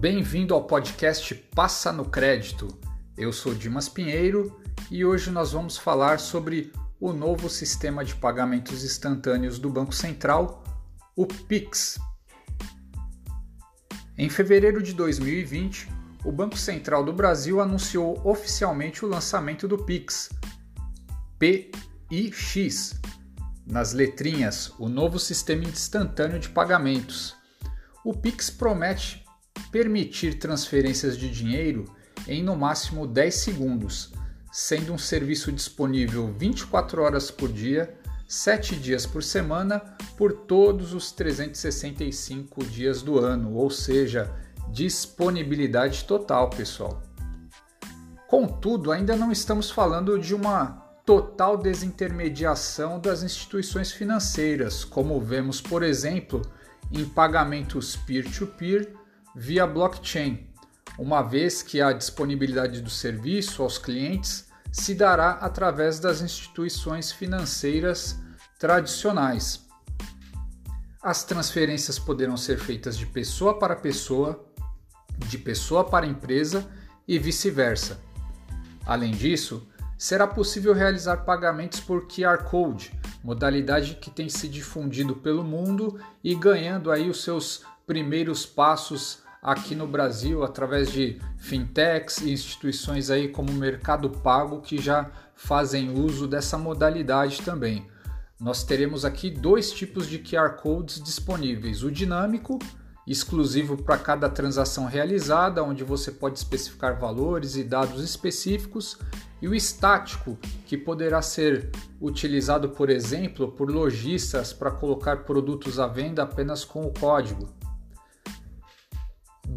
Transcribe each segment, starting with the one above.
Bem-vindo ao podcast Passa no Crédito. Eu sou Dimas Pinheiro e hoje nós vamos falar sobre o novo sistema de pagamentos instantâneos do Banco Central, o Pix. Em fevereiro de 2020, o Banco Central do Brasil anunciou oficialmente o lançamento do Pix, PIX, nas letrinhas, o novo sistema instantâneo de pagamentos. O Pix promete permitir transferências de dinheiro em no máximo 10 segundos, sendo um serviço disponível 24 horas por dia, 7 dias por semana, por todos os 365 dias do ano, ou seja, disponibilidade total, pessoal. Contudo, ainda não estamos falando de uma total desintermediação das instituições financeiras, como vemos, por exemplo, em pagamentos peer-to-peer -peer via blockchain, uma vez que a disponibilidade do serviço aos clientes se dará através das instituições financeiras tradicionais. As transferências poderão ser feitas de pessoa para pessoa, de pessoa para empresa e vice-versa. Além disso, será possível realizar pagamentos por QR Code, modalidade que tem se difundido pelo mundo e ganhando aí os seus primeiros passos aqui no Brasil através de fintechs e instituições aí como Mercado Pago que já fazem uso dessa modalidade também. Nós teremos aqui dois tipos de QR codes disponíveis: o dinâmico, exclusivo para cada transação realizada, onde você pode especificar valores e dados específicos, e o estático, que poderá ser utilizado, por exemplo, por lojistas para colocar produtos à venda apenas com o código.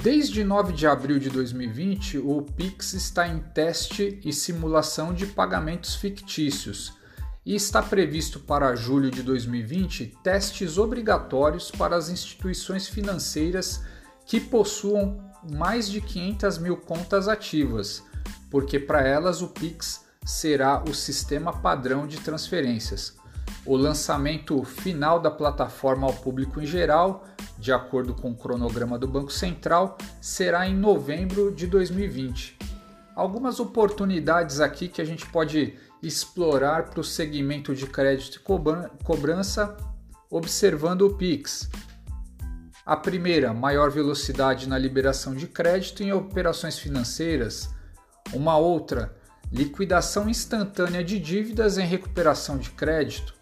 Desde 9 de abril de 2020, o Pix está em teste e simulação de pagamentos fictícios e está previsto para julho de 2020 testes obrigatórios para as instituições financeiras que possuam mais de 500 mil contas ativas, porque para elas o Pix será o sistema padrão de transferências. O lançamento final da plataforma ao público em geral de acordo com o cronograma do Banco Central, será em novembro de 2020. Algumas oportunidades aqui que a gente pode explorar para o segmento de crédito e cobrança observando o PIX. A primeira, maior velocidade na liberação de crédito em operações financeiras. Uma outra, liquidação instantânea de dívidas em recuperação de crédito.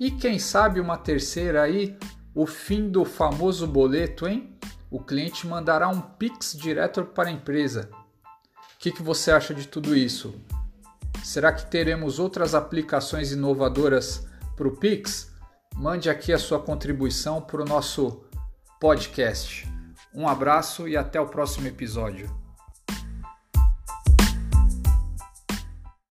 E quem sabe uma terceira aí, o fim do famoso boleto, hein? O cliente mandará um Pix direto para a empresa. O que, que você acha de tudo isso? Será que teremos outras aplicações inovadoras para o Pix? Mande aqui a sua contribuição para o nosso podcast. Um abraço e até o próximo episódio.